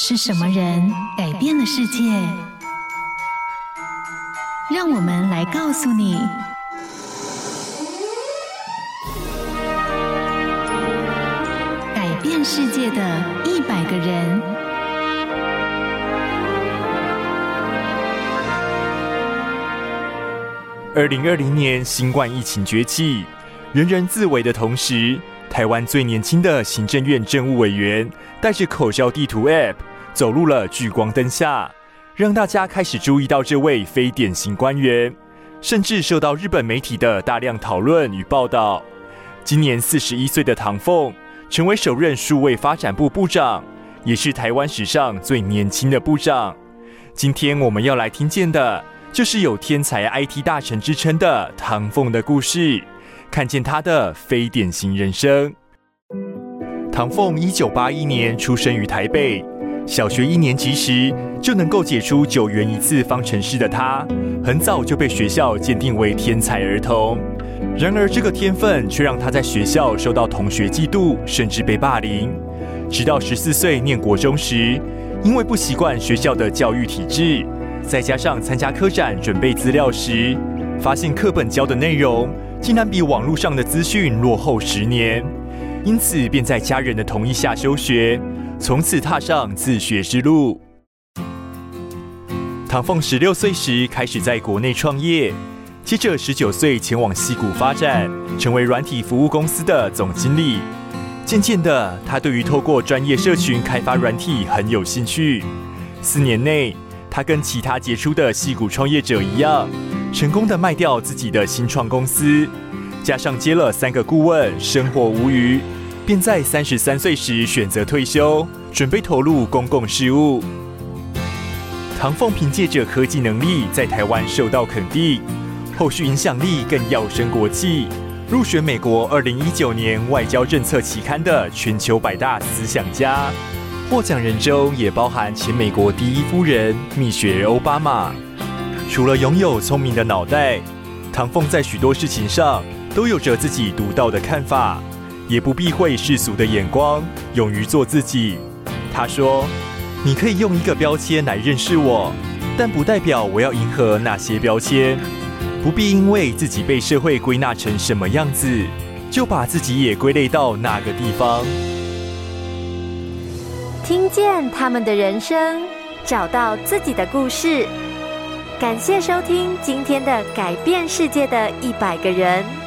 是什么人改变了世界？让我们来告诉你：改变世界的一百个人。二零二零年新冠疫情崛起，人人自危的同时，台湾最年轻的行政院政务委员带着口罩地图 App。走入了聚光灯下，让大家开始注意到这位非典型官员，甚至受到日本媒体的大量讨论与报道。今年四十一岁的唐凤，成为首任数位发展部部长，也是台湾史上最年轻的部长。今天我们要来听见的，就是有天才 IT 大臣之称的唐凤的故事，看见他的非典型人生。唐凤一九八一年出生于台北。小学一年级时就能够解出九元一次方程式的他，很早就被学校鉴定为天才儿童。然而，这个天分却让他在学校受到同学嫉妒，甚至被霸凌。直到十四岁念国中时，因为不习惯学校的教育体制，再加上参加科展准备资料时，发现课本教的内容竟然比网络上的资讯落后十年，因此便在家人的同意下休学。从此踏上自学之路。唐凤十六岁时开始在国内创业，接着十九岁前往矽谷发展，成为软体服务公司的总经理。渐渐的，他对于透过专业社群开发软体很有兴趣。四年内，他跟其他杰出的矽谷创业者一样，成功的卖掉自己的新创公司，加上接了三个顾问，生活无虞。便在三十三岁时选择退休，准备投入公共事务。唐凤凭借着科技能力在台湾受到肯定，后续影响力更跃升国际，入选美国二零一九年外交政策期刊的全球百大思想家。获奖人中也包含前美国第一夫人蜜雪儿·欧巴马。除了拥有聪明的脑袋，唐凤在许多事情上都有着自己独到的看法。也不避讳世俗的眼光，勇于做自己。他说：“你可以用一个标签来认识我，但不代表我要迎合那些标签。不必因为自己被社会归纳成什么样子，就把自己也归类到那个地方。”听见他们的人生，找到自己的故事。感谢收听今天的改变世界的一百个人。